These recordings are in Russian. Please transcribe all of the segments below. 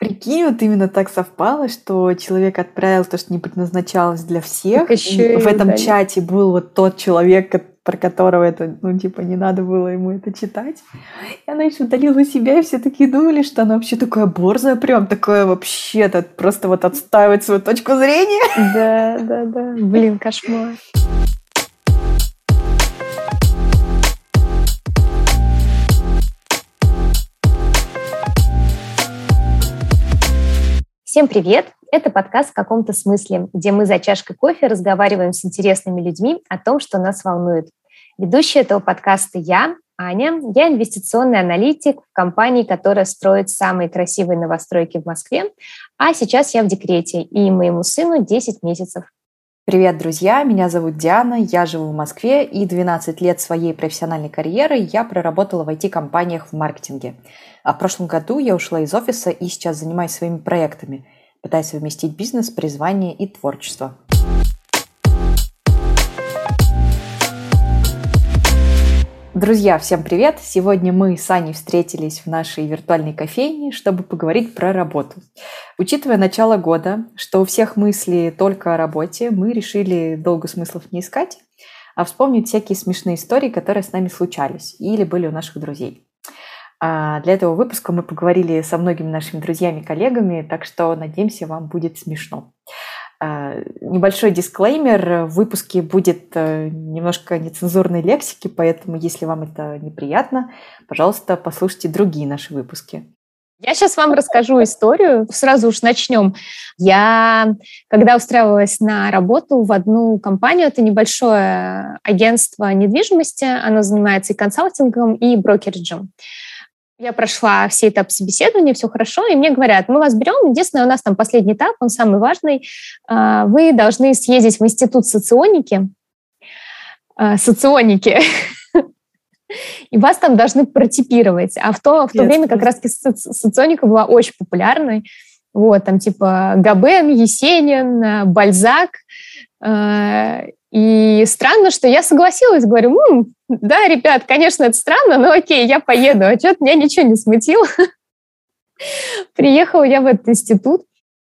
Прикинь, вот именно так совпало, что человек отправил то, что не предназначалось для всех. Так еще в и этом да. чате был вот тот человек, про которого это, ну, типа, не надо было ему это читать. И она еще удалила себя, и все такие думали, что она вообще такая борзая, прям такая вообще-то просто вот отстаивать свою точку зрения. Да, да, да. Блин, кошмар. Всем привет! Это подкаст в каком-то смысле, где мы за чашкой кофе разговариваем с интересными людьми о том, что нас волнует. Ведущая этого подкаста я, Аня. Я инвестиционный аналитик в компании, которая строит самые красивые новостройки в Москве. А сейчас я в декрете, и моему сыну 10 месяцев. Привет, друзья! Меня зовут Диана, я живу в Москве, и 12 лет своей профессиональной карьеры я проработала в IT-компаниях в маркетинге. А в прошлом году я ушла из офиса и сейчас занимаюсь своими проектами, пытаясь совместить бизнес, призвание и творчество. Друзья, всем привет! Сегодня мы с Аней встретились в нашей виртуальной кофейне, чтобы поговорить про работу. Учитывая начало года, что у всех мысли только о работе, мы решили долго смыслов не искать, а вспомнить всякие смешные истории, которые с нами случались или были у наших друзей. А для этого выпуска мы поговорили со многими нашими друзьями и коллегами, так что надеемся, вам будет смешно. А, Небольшой дисклеймер. В выпуске будет э, немножко нецензурной лексики, поэтому, если вам это неприятно, пожалуйста, послушайте другие наши выпуски. Я сейчас вам расскажу историю. Сразу уж начнем. Я, когда устраивалась на работу в одну компанию, это небольшое агентство недвижимости, оно занимается и консалтингом, и брокериджем. Я прошла все этапы собеседования, все хорошо, и мне говорят, мы вас берем, единственное, у нас там последний этап, он самый важный, А, вы должны съездить в институт соционики, А, соционики, и вас там должны протипировать. А в то, в то время как раз соци- соционика была очень популярной. Вот, там типа Габен, Есенин, Бальзак. Э, И странно, что я согласилась, говорю, «М, да, ребят, конечно, это странно, но окей, я поеду. А что-то меня ничего не смутило. Приехала я в этот институт,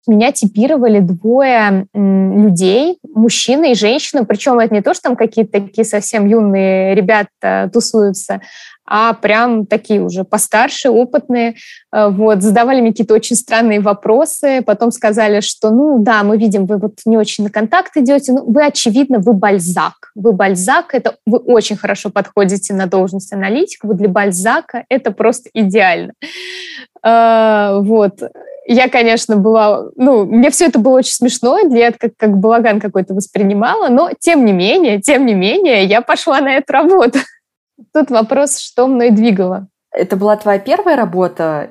меня типировали двое людей, мужчина и женщина, причем это не то, что там какие-то такие совсем юные ребята тусуются, а прям такие уже постарше, опытные, Э, вот, задавали мне какие-то очень странные вопросы, потом сказали, что, ну, да, мы видим, вы вот не очень на контакт идете, ну, вы, очевидно, вы бальзак, вы бальзак, это вы очень хорошо подходите на должность аналитика, вы для бальзака это просто идеально. Э, Вот, я, конечно, была, ну, мне все это было очень смешно, я это как, как балаган какой-то воспринимала, но тем не менее, тем не менее, я пошла на эту работу. Тут вопрос, что мной двигало. Это была твоя первая работа?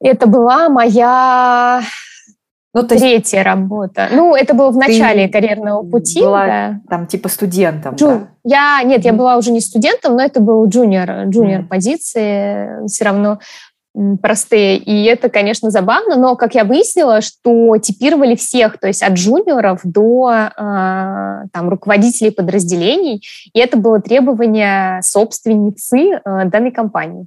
Это была моя Ну, то есть третья работа. Ну, это было в начале карьерного пути. была да. там типа студентом, Джу- да? Я, нет, я была уже не студентом, но это был джуниор, джуниор Мгм. позиции, все равно простые. И это, конечно, забавно, но, как я выяснила, что типировали всех, то есть от джуниоров до э, там, руководителей подразделений, и это было требование собственницы э, данной компании.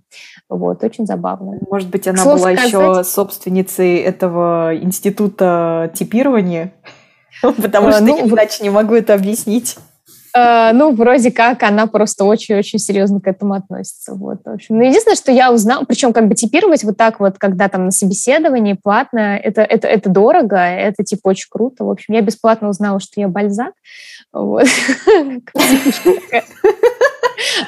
Вот, очень забавно. Может быть, она была сказать- еще собственницей этого института типирования? Потому Э, что ну, иначе не могу это объяснить. Э, ну, вроде как она просто очень-очень серьезно к этому относится. Вот, в общем. Но единственное, что я узнала, причем как бы типировать вот так вот, когда там на собеседовании платно, это, это, это дорого, это типа очень круто. В общем, я бесплатно узнала, что я бальзак. Вот.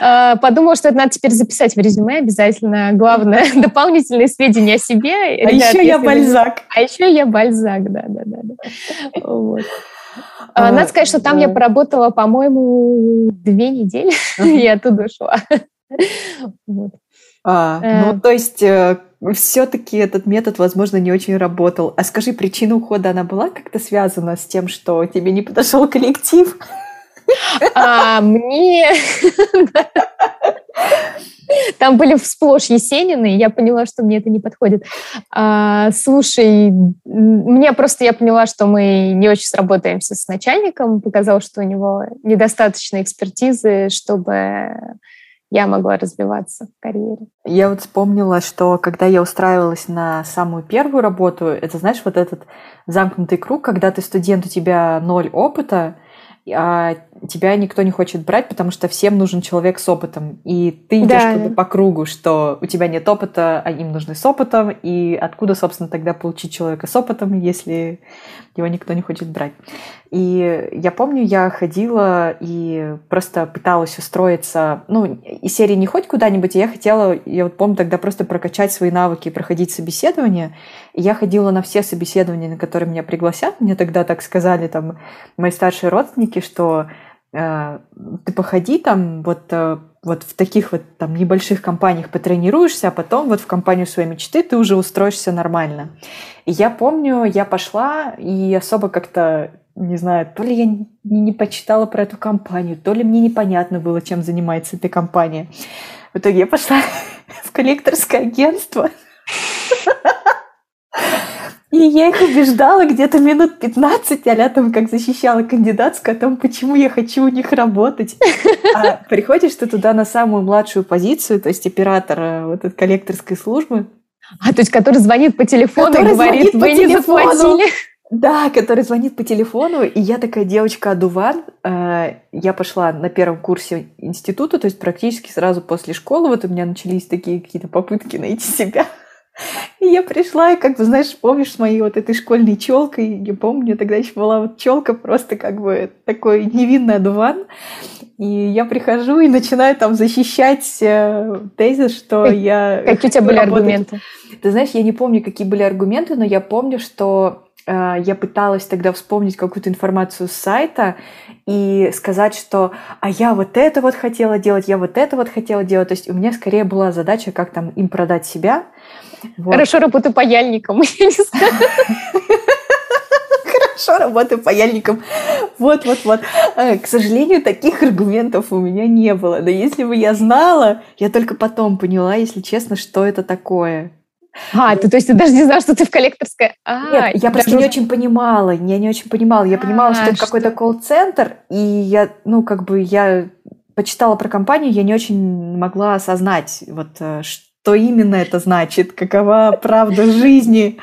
Э, Подумала, что это надо теперь записать в резюме обязательно. Главное, дополнительные сведения о себе. А Ребят, еще я если вы- бальзак. А еще я бальзак, да, да, да. да. Вот. А, А, Надо сказать, что там да. я поработала, по-моему, две недели, и оттуда ушла. Вот. А, Э. ну, то есть, все-таки этот метод, возможно, не очень работал. А скажи, причина ухода, она была как-то связана с тем, что тебе не подошел коллектив? А мне... Там были сплошь Есенины, и я поняла, что мне это не подходит. А, слушай, мне просто я поняла, что мы не очень сработаемся с начальником. Показалось, что у него недостаточно экспертизы, чтобы я могла развиваться в карьере. Я вот вспомнила, что когда я устраивалась на самую первую работу, это, знаешь, вот этот замкнутый круг, когда ты студент, у тебя ноль опыта, а тебя никто не хочет брать, потому что всем нужен человек с опытом. И ты идешь да. по кругу, что у тебя нет опыта, а им нужны с опытом. И откуда, собственно, тогда получить человека с опытом, если его никто не хочет брать? И я помню, я ходила и просто пыталась устроиться, ну, из серии не хоть куда-нибудь, я хотела, я вот помню тогда просто прокачать свои навыки, проходить собеседование. И я ходила на все собеседования, на которые меня пригласят. Мне тогда так сказали там мои старшие родственники, что э, ты походи там вот, э, вот в таких вот там небольших компаниях потренируешься, а потом вот в компанию своей мечты ты уже устроишься нормально. И я помню, я пошла и особо как-то не знаю, то ли я не почитала про эту компанию, то ли мне непонятно было, чем занимается эта компания. В итоге я пошла в коллекторское агентство. И я их убеждала где-то минут 15, а там как защищала кандидатскую о том, почему я хочу у них работать. А приходишь ты туда на самую младшую позицию, то есть оператор э, вот этой коллекторской службы. А, то есть который звонит по телефону который и говорит, вы не телефону. заплатили. Да, который звонит по телефону, и я такая девочка-адуван. Э, я пошла на первом курсе института, то есть практически сразу после школы вот у меня начались такие какие-то попытки найти себя. И я пришла, и как бы, знаешь, помнишь с моей вот этой школьной челкой, я помню, тогда еще была вот челка просто как бы такой невинный одуван. И я прихожу и начинаю там защищать э, тезис, что я... Какие у тебя были работать. аргументы? Ты знаешь, я не помню, какие были аргументы, но я помню, что я пыталась тогда вспомнить какую-то информацию с сайта и сказать, что а я вот это вот хотела делать, я вот это вот хотела делать. То есть у меня скорее была задача, как там им продать себя, вот. Хорошо работаю паяльником. Хорошо работаю паяльником. Вот, вот, вот. Э, к сожалению, таких аргументов у меня не было. Но если бы я знала, я только потом поняла, если честно, что это такое. А, ты, то есть ты даже не знала, что ты в коллекторской... А, Нет, я просто не очень понимала, я не очень понимала. Я понимала, а, что это какой-то колл-центр, и я, ну, как бы я почитала про компанию, я не очень могла осознать, вот, что э, что именно это значит, какова правда жизни.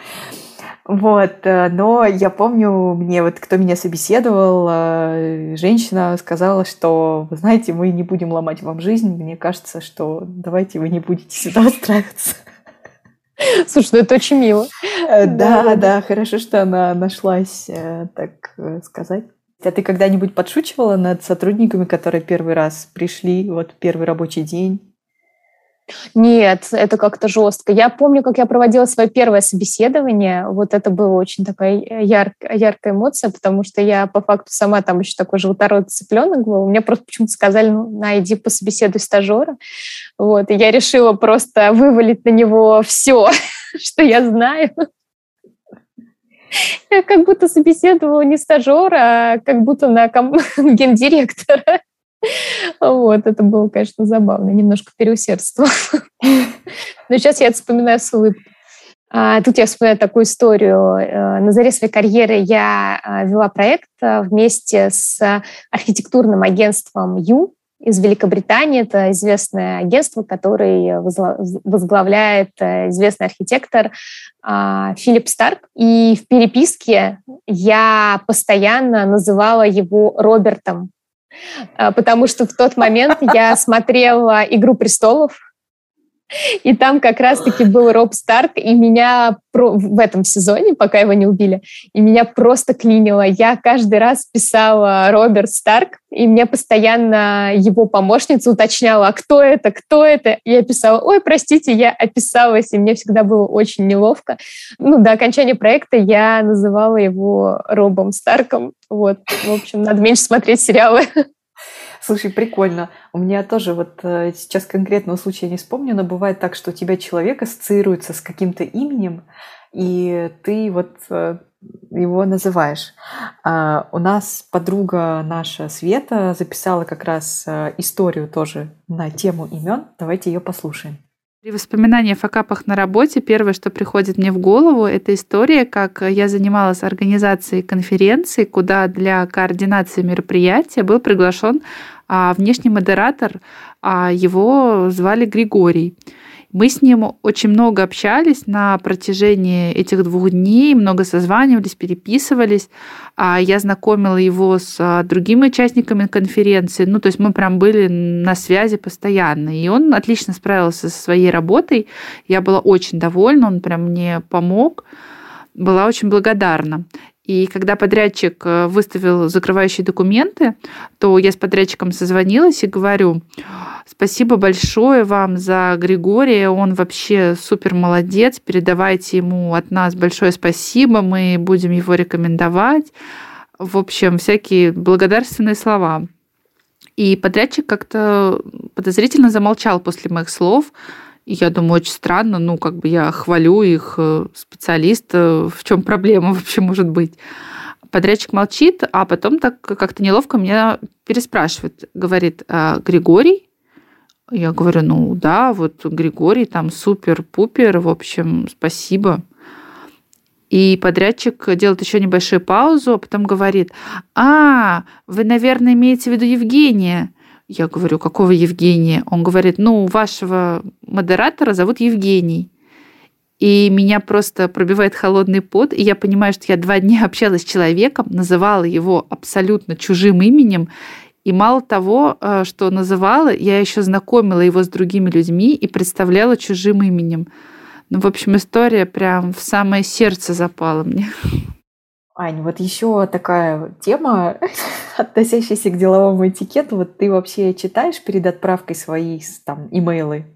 Вот, э, но я помню, мне вот кто меня собеседовал, э, женщина сказала, что, вы знаете, мы не будем ломать вам жизнь, мне кажется, что давайте вы не будете сюда устраиваться. Слушай, ну это очень мило. Э, да, да, да, хорошо, что она нашлась, так сказать. А ты когда-нибудь подшучивала над сотрудниками, которые первый раз пришли, вот первый рабочий день? Нет, это как-то жестко. Я помню, как я проводила свое первое собеседование. Вот это было очень такая яр- яркая эмоция, потому что я по факту сама там еще такой желторотый цыпленок был. Мне просто почему-то сказали, ну, на, иди пособеседуй стажера. Вот, и я решила просто вывалить на него все, что я знаю. Я как будто собеседовала не стажера, а как будто на гендиректора. Вот, это было, конечно, забавно, немножко переусердствовал. Но сейчас я это вспоминаю с улыбкой. А, тут я вспоминаю такую историю. Э, на заре своей карьеры я а, вела проект а, вместе с архитектурным агентством Ю из Великобритании. Это известное агентство, которое возглавляет э, известный архитектор Филипп Старк. И в переписке я постоянно называла его Робертом, а, потому что в тот момент я смотрела «Игру престолов», и там как раз-таки был Роб Старк, и меня в этом сезоне, пока его не убили, и меня просто клинило. Я каждый раз писала Роберт Старк, и мне постоянно его помощница уточняла, а кто это, кто это. И я писала, ой, простите, я описалась, и мне всегда было очень неловко. Ну, до окончания проекта я называла его Робом Старком. Вот, в общем, надо меньше смотреть сериалы. Слушай, прикольно. У меня тоже вот э, сейчас конкретного случая не вспомню, но бывает так, что у тебя человек ассоциируется с каким-то именем, и ты вот э, его называешь. А у нас подруга наша Света записала как раз э, историю тоже на тему имен. Давайте ее послушаем. При воспоминании о факапах на работе первое, что приходит мне в голову, это история, как я занималась организацией конференции, куда для координации мероприятия был приглашен а, внешний модератор а его звали Григорий. Мы с ним очень много общались на протяжении этих двух дней, много созванивались, переписывались. А я знакомила его с а, другими участниками конференции. Ну, то есть мы прям были на связи постоянно. И он отлично справился со своей работой. Я была очень довольна, он прям мне помог. Была очень благодарна. И когда подрядчик э, выставил закрывающие документы, то я с подрядчиком созвонилась и говорю, спасибо большое вам за Григория, он вообще супер молодец, передавайте ему от нас большое спасибо, мы будем его рекомендовать. В общем, всякие благодарственные слова. И подрядчик как-то подозрительно замолчал после моих слов, и я думаю, очень странно, ну, как бы я хвалю их э, специалиста, в чем проблема вообще может быть. Подрядчик молчит, а потом так как-то неловко меня переспрашивает. Говорит, а, Григорий? Я говорю, ну да, вот Григорий там супер-пупер, в общем, спасибо. И подрядчик делает еще небольшую паузу, а потом говорит, а, вы, наверное, имеете в виду Евгения. Я говорю, какого Евгения? Он говорит, ну, вашего модератора зовут Евгений. И меня просто пробивает холодный пот, и я понимаю, что я два дня общалась с человеком, называла его абсолютно чужим именем, и мало того, э, что называла, я еще знакомила его с другими людьми и представляла чужим именем. Ну, в общем, история прям в самое сердце запала мне. Ань, вот еще такая тема, относящаяся к деловому этикету. Вот ты вообще читаешь перед отправкой свои там имейлы?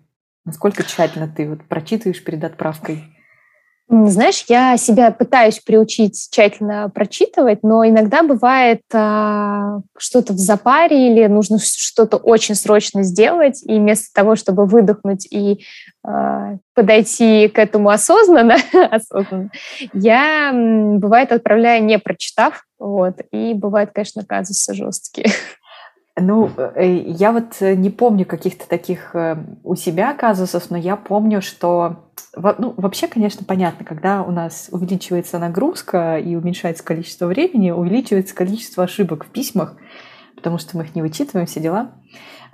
Насколько тщательно ты вот прочитываешь перед отправкой? Знаешь, я себя пытаюсь приучить тщательно прочитывать, но иногда бывает а, что-то в запаре или нужно что-то очень срочно сделать, и вместо того, чтобы выдохнуть и а, подойти к этому осознанно, осознанно я, бывает, отправляю не прочитав, вот, и бывает, конечно, казусы жесткие. Ну, э, я вот не помню каких-то таких э, у себя казусов, но я помню, что ну, вообще, конечно, понятно, когда у нас увеличивается нагрузка и уменьшается количество времени, увеличивается количество ошибок в письмах, потому что мы их не вычитываем, все дела.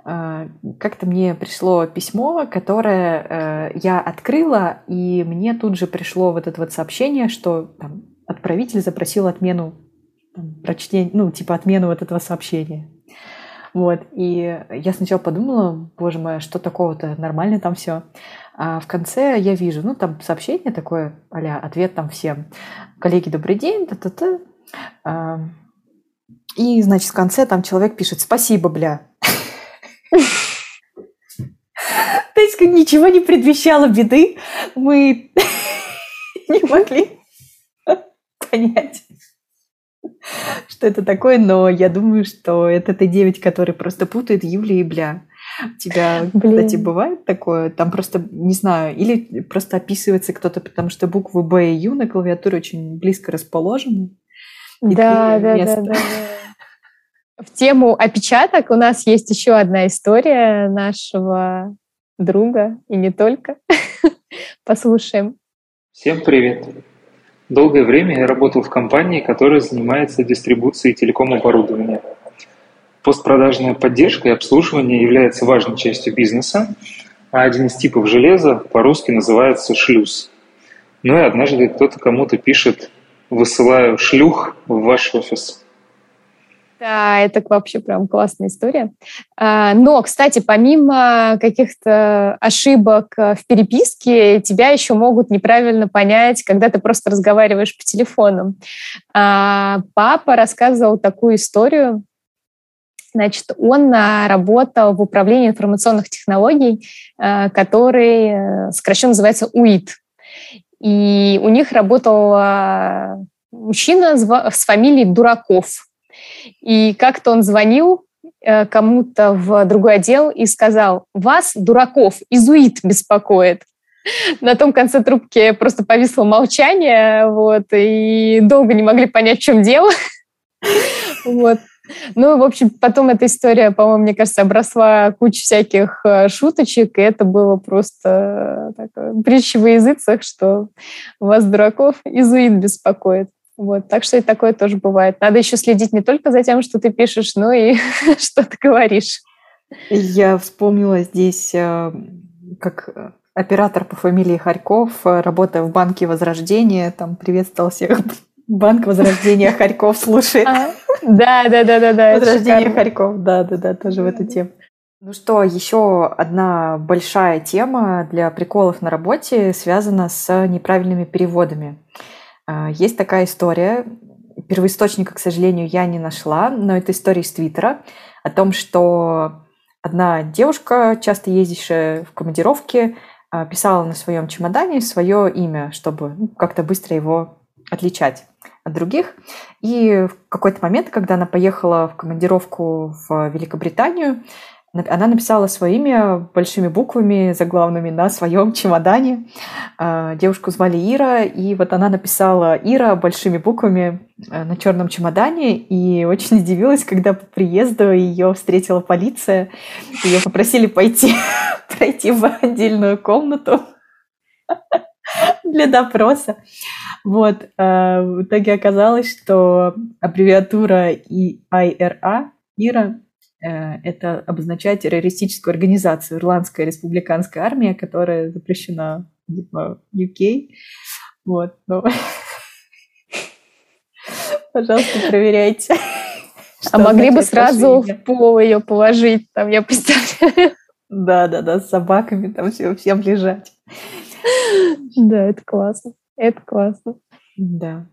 А, как-то мне пришло письмо, которое э, я открыла, и мне тут же пришло вот это вот сообщение, что там, отправитель запросил отмену прочтения, ну, типа отмену вот этого сообщения. Вот, и я сначала подумала, боже мой, а что такого-то, нормально там все. А в конце я вижу, ну, там сообщение такое, а ответ там всем. Коллеги, добрый день, та-та-та. А, и, значит, в конце там человек пишет «Спасибо, бля». То есть ничего не предвещало беды. Мы не могли понять, что это такое, но я думаю, что это Т9, который просто путает Юля и бля. У тебя, Блин. кстати, бывает такое? Там просто, не знаю, или просто описывается кто-то, потому что буквы Б и Ю на клавиатуре очень близко расположены. Да, да, да, да, да. В тему опечаток у нас есть еще одна история нашего друга, и не только. Послушаем. Всем привет. Долгое время я работал в компании, которая занимается дистрибуцией телеком-оборудования. Постпродажная поддержка и обслуживание является важной частью бизнеса, а один из типов железа по-русски называется шлюз. Ну и однажды кто-то кому-то пишет «высылаю шлюх в ваш офис». Да, это вообще прям классная история. А, но, кстати, помимо каких-то ошибок в переписке, тебя еще могут неправильно понять, когда ты просто разговариваешь по телефону. А, папа рассказывал такую историю, Значит, он а, работал в управлении информационных технологий, который э, сокращенно называется УИТ. И у них работал мужчина с фамилией Дураков. И как-то он звонил э, кому-то в другой отдел и сказал, вас, дураков, изуит беспокоит. На том конце трубки просто повисло молчание, вот, и долго не могли понять, в чем дело. Вот. Ну, в общем, потом эта история, по-моему, мне кажется, обросла кучей всяких э, шуточек, и это было просто э, так, притча во языцах, что вас, дураков, изуит беспокоит. Вот, так что и такое тоже бывает. Надо еще следить не только за тем, что ты пишешь, но и что ты говоришь. Я вспомнила здесь, э, как оператор по фамилии Харьков, э, работая в банке Возрождения, там приветствовал всех. Банк Возрождения Харьков слушает. А, да, да, да, да, да. Возрождение Харьков, да, да, да, тоже в эту тему. Ну что, еще одна большая тема для приколов на работе связана с неправильными переводами. А, есть такая история, первоисточника, к сожалению, я не нашла, но это история из Твиттера о том, что одна девушка, часто ездившая в командировке, а, писала на своем чемодане свое имя, чтобы ну, как-то быстро его отличать от других. И в какой-то момент, когда она поехала в командировку в Великобританию, она написала свое имя большими буквами заглавными на своем чемодане. А, девушку звали Ира, и вот она написала Ира большими буквами э, на черном чемодане, и очень удивилась, когда по приезду ее встретила полиция. Ее попросили пойти пройти в отдельную комнату для допроса. Вот. А, в итоге оказалось, что аббревиатура ИРА, ИРА, Э, это обозначает террористическую организацию, Ирландская республиканская армия, которая запрещена типа, в UK. Вот, но... Пожалуйста, проверяйте. А могли бы сразу в пол ее положить, там, я представляю. Да, да, да, с собаками там все, всем лежать. Да, это классно. Это классно. Да.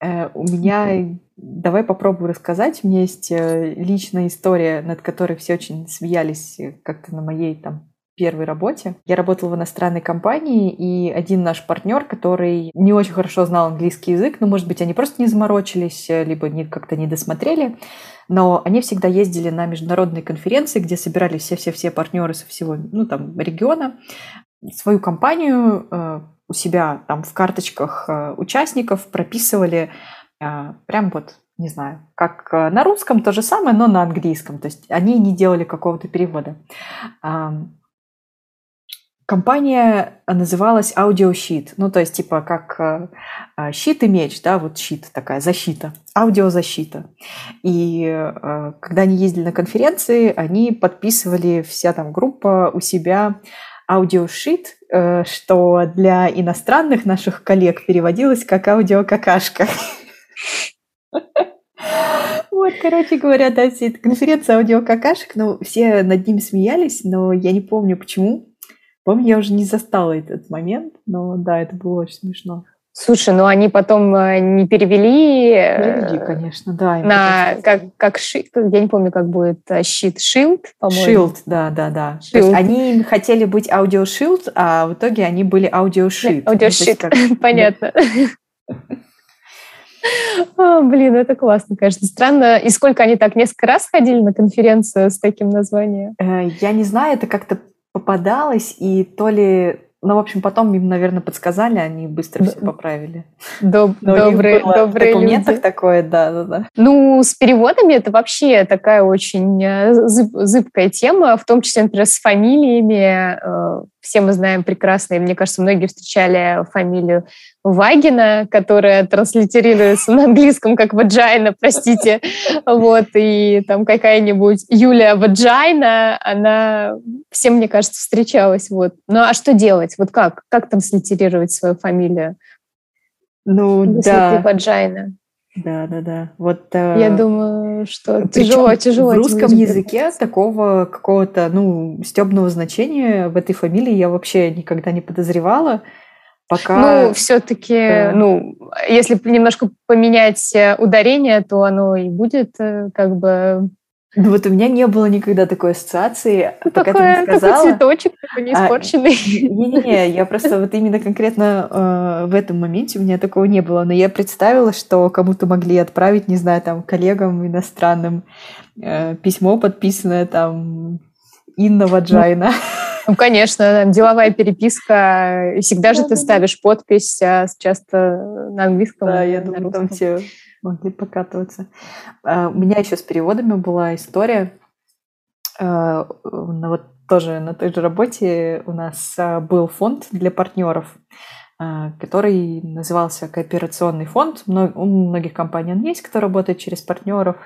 Э, у меня, давай попробую рассказать. У меня есть э, личная история, над которой все очень смеялись э, как-то на моей там первой работе. Я работала в иностранной компании, и один наш партнер, который не очень хорошо знал английский язык, ну, может быть, они просто не заморочились, либо не, как-то не досмотрели, но они всегда ездили на международные конференции, где собирались все-все-все партнеры со всего, ну, там, региона, свою компанию у себя там в карточках э, участников прописывали э, прям вот, не знаю, как э, на русском то же самое, но на английском. То есть они не делали какого-то перевода. Компания называлась Audiosheet, ну то есть типа как щит и меч, да, вот щит такая защита, аудиозащита. И когда они ездили на конференции, они подписывали вся там группа у себя аудиошит, э, что для иностранных наших коллег переводилось как аудиокакашка. Вот, короче говоря, да, все это конференция аудиокакашек, но все над ним смеялись, но я не помню почему. Помню, я уже не застала этот момент, но да, это было очень смешно. Слушай, ну они потом э, не перевели... Перевели, конечно, да. На, как, как щит, я не помню, как будет э, щит, шилд, по-моему. Shield, да, да, да. Shield. То есть они хотели быть аудиошилд, а в итоге они были аудиошит. Аудиошит, ну, понятно. О, блин, это классно, конечно. Странно. И сколько они так, несколько раз ходили на конференцию с таким названием? Э, я не знаю, это как-то попадалось, и то ли ну, в общем, потом им, наверное, подсказали, они быстро все поправили. Доб- добрые, добрые в документах люди. такое, да, да, да. Ну, с переводами это вообще такая очень э, зыб- зыбкая тема, в том числе, например, с фамилиями. Э, все мы знаем прекрасно, и мне кажется, многие встречали фамилию Вагина, которая транслитерируется на английском как ваджайна, простите. Вот, и там какая-нибудь Юлия Ваджайна, она всем, мне кажется, встречалась. Вот. Ну а что делать? Вот как? Как транслитерировать свою фамилию? Ну, Если да. ты Ваджайна. Да, да, да. Вот, э, Я думаю, что тяжело, тяжело. В русском языке такого какого-то, ну, стебного значения в этой фамилии я вообще никогда не подозревала. Пока... Ну, все-таки, да. ну, если немножко поменять э, ударение, то оно и будет э, как бы ну вот у меня не было никогда такой ассоциации, ну, пока такой, ты не сказала. Такой цветочек такой не испорченный. А, Не-не-не, я просто вот именно конкретно э, в этом моменте у меня такого не было. Но я представила, что кому-то могли отправить, не знаю, там, коллегам иностранным э, письмо, подписанное там Инна Ваджайна. Ну, ну конечно, деловая переписка. И всегда же ты ставишь подпись, а часто на английском. Да, я думаю, там все могли покатываться. А, у меня еще с переводами была история. А, вот тоже на той же работе у нас был фонд для партнеров, который назывался кооперационный фонд. У многих компаний он есть, кто работает через партнеров.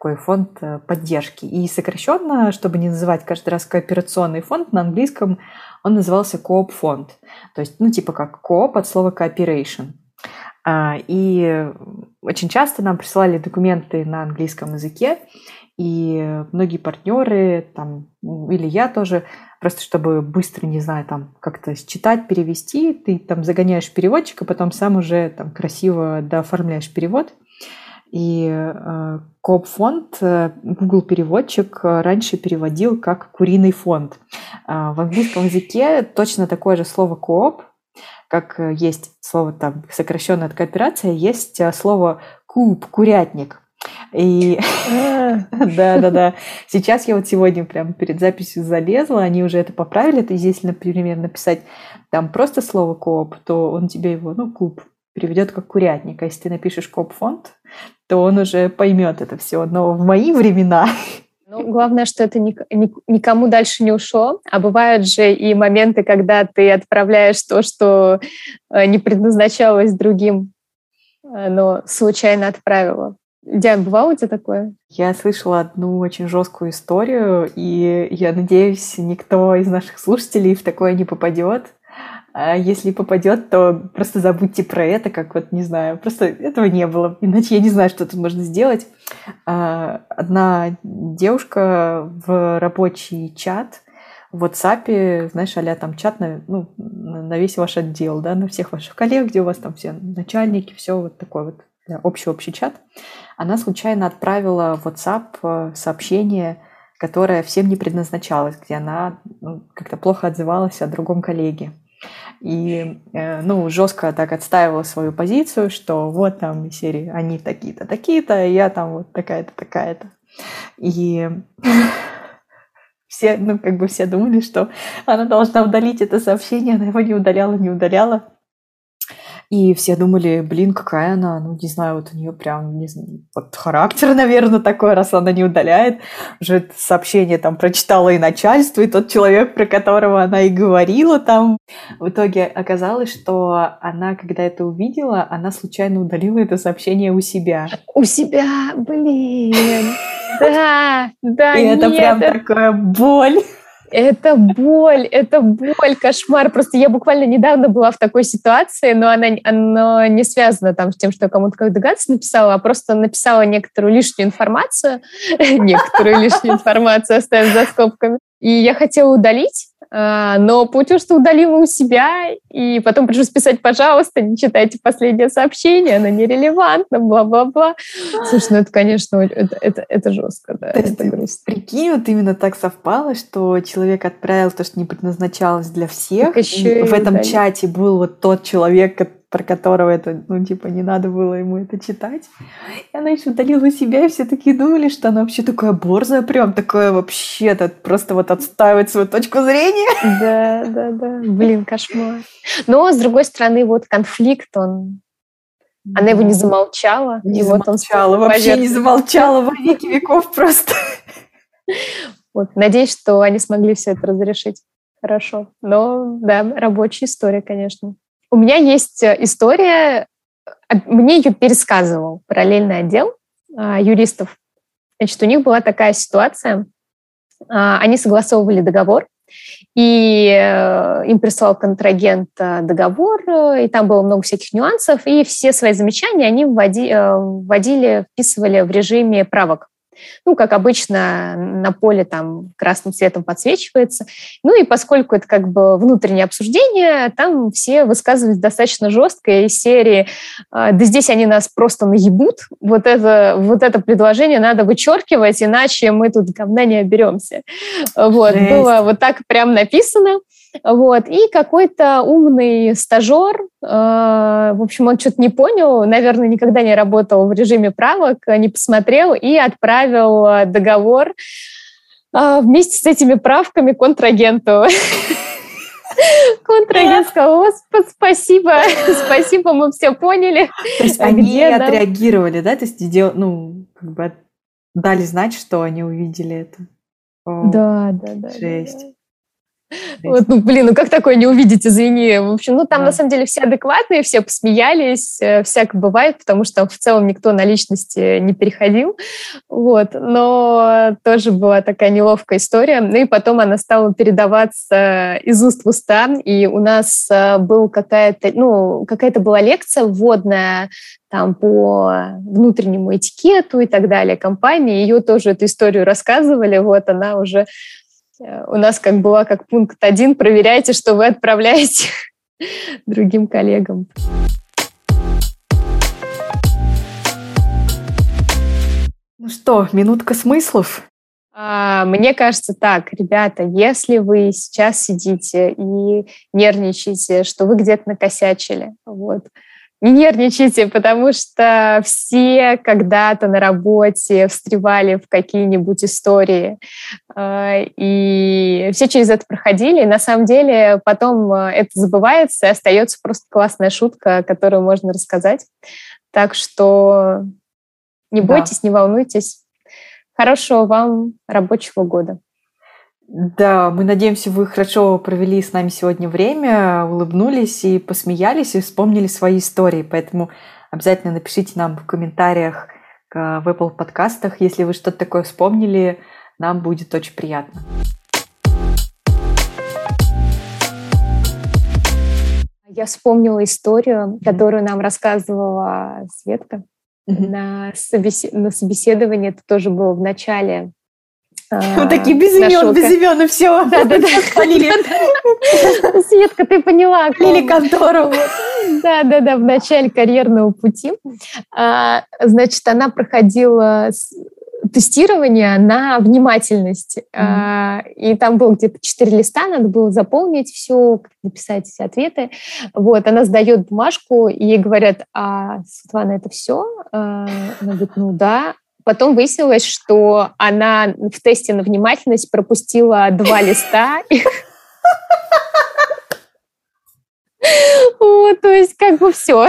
Такой фонд э, поддержки. И сокращенно, чтобы не называть каждый раз кооперационный фонд, на английском он назывался Coop фонд. То есть, ну, типа как Coop от слова cooperation. А, и очень часто нам присылали документы на английском языке, и многие партнеры, там, или я тоже, просто чтобы быстро, не знаю, там, как-то считать, перевести, ты там загоняешь переводчика, потом сам уже там красиво дооформляешь перевод. И э, Коп-фонд, э, Google переводчик э, раньше переводил как куриный фонд. В английском языке точно такое же слово кооп, как есть слово там сокращенная от кооперация, есть слово куб, курятник. И да-да-да. Сейчас я вот сегодня прям перед записью залезла, они уже это поправили. Ты здесь, например, написать там просто слово кооп, то он тебе его, ну, куб, переведет как курятник. А если ты напишешь коп-фонд, то он уже поймет это все. Но в мои времена ну, главное, что это никому дальше не ушло. А бывают же и моменты, когда ты отправляешь то, что э, не предназначалось другим, э, но случайно отправила. Диан, бывало у тебя такое? Я слышала одну очень жесткую историю, и я надеюсь, никто из наших слушателей в такое не попадет. А если попадет, то просто забудьте про это, как вот, не знаю, просто этого не было. Иначе я не знаю, что тут можно сделать. А, одна девушка в рабочий чат в WhatsApp, знаешь, а там чат на, ну, на весь ваш отдел, да, на всех ваших коллег, где у вас там все начальники, все вот такой вот общий-общий чат, она случайно отправила в WhatsApp э, сообщение, которое всем не предназначалось, где она ну, как-то плохо отзывалась о другом коллеге. И, э, ну, жестко так отстаивала свою позицию, что вот там серии они такие-то, такие-то, и я там вот такая-то, такая-то. И все, ну, как бы все думали, что она должна удалить это сообщение, она его не удаляла, не удаляла. И все думали, блин, какая она, ну, не знаю, вот у нее прям, не знаю, вот характер, наверное, такой, раз она не удаляет. Уже сообщение там прочитала и начальство, и тот человек, про которого она и говорила там. В итоге оказалось, что она, когда это увидела, она случайно удалила это сообщение у себя. У себя, блин. Да, да, И это прям такая боль. Это боль, это боль, кошмар. Просто я буквально недавно была в такой ситуации, но она, она не связана там с тем, что я кому-то как догадаться написала, а просто написала некоторую лишнюю информацию, некоторую лишнюю информацию оставив за скобками. И я хотела удалить, но получилось, что удалила у себя, и потом пришлось писать, пожалуйста, не читайте последнее сообщение, оно нерелевантно, бла-бла-бла. Слушай, ну это, конечно, это, это, это жестко, да. То это грустно. Прикинь, вот именно так совпало, что человек отправил то, что не предназначалось для всех. И в этом удалить. чате был вот тот человек, про которого это, ну, типа, не надо было ему это читать. И она еще удалила себя, и все такие думали, что она вообще такая борзая, прям такая вообще-то просто вот отстаивать свою точку зрения. Да, да, да. Блин, кошмар. Но, с другой стороны, вот конфликт, он она его не замолчала. Не и замолчала, вот он вообще не замолчала во веки веков просто. Вот, надеюсь, что они смогли все это разрешить. Хорошо. Но, да, рабочая история, конечно. У меня есть э, история, э, мне ее пересказывал параллельный отдел а, юристов. Значит, у них была такая ситуация, а, они согласовывали договор, и э, им прислал контрагент договор, и там было много всяких нюансов, и все свои замечания они вводи, вводили, вписывали в режиме правок ну, как обычно, на поле там красным цветом подсвечивается. Ну и поскольку это как бы внутреннее обсуждение, там все высказывались достаточно жестко из серии «А, «Да здесь они нас просто наебут, вот это, вот это предложение надо вычеркивать, иначе мы тут говна не оберемся». Вот, Жесть. было вот так прям написано. Вот. И какой-то умный стажер, э, в общем, он что-то не понял, наверное, никогда не работал в режиме правок, не посмотрел и отправил э, договор э, вместе с этими правками контрагенту. Контрагент сказал, Господи, спасибо, спасибо, мы все поняли. То есть они отреагировали, да? То есть, ну, как бы дали знать, что они увидели это. Да, да, да. Жесть. Вот, ну, блин, ну как такое не увидеть, извини. В общем, ну там да. на самом деле все адекватные, все посмеялись, э, всяко бывает, потому что в целом никто на личности не переходил. Вот, но тоже была такая неловкая история. Ну и потом она стала передаваться из уст в уста, и у нас э, был какая-то, ну, какая-то была лекция вводная там по внутреннему этикету и так далее компании. Ее тоже эту историю рассказывали. Вот она уже Э, у нас как была как пункт один, проверяйте, что вы отправляете другим коллегам. Ну что, минутка смыслов? А, мне кажется так, ребята, если вы сейчас сидите и нервничаете, что вы где-то накосячили, вот, не нервничайте, потому что все когда-то на работе встревали в какие-нибудь истории, э, и все через это проходили. И на самом деле потом э, это забывается, и остается просто классная шутка, которую можно рассказать. Так что не бойтесь, да. не волнуйтесь. Хорошего вам рабочего года. Да, мы надеемся, вы хорошо провели с нами сегодня время, улыбнулись и посмеялись, и вспомнили свои истории. Поэтому обязательно напишите нам в комментариях в Apple подкастах, если вы что-то такое вспомнили, нам будет очень приятно. Я вспомнила историю, которую нам рассказывала Светка mm-hmm. на, собес... на собеседовании. Это тоже было в начале вот такие без имен, без имен, и все. Светка, ты поняла. Или контору. Да, да, да, в начале карьерного пути. А, значит, она проходила тестирование на внимательность. Mm-hmm. И там было где-то четыре листа, надо было заполнить все, написать все ответы. Вот, она сдает бумажку, и ей говорят, а, Светлана, это все? А, она говорит, ну да. Потом выяснилось, что она в тесте на внимательность пропустила два листа. Вот, то есть как бы все.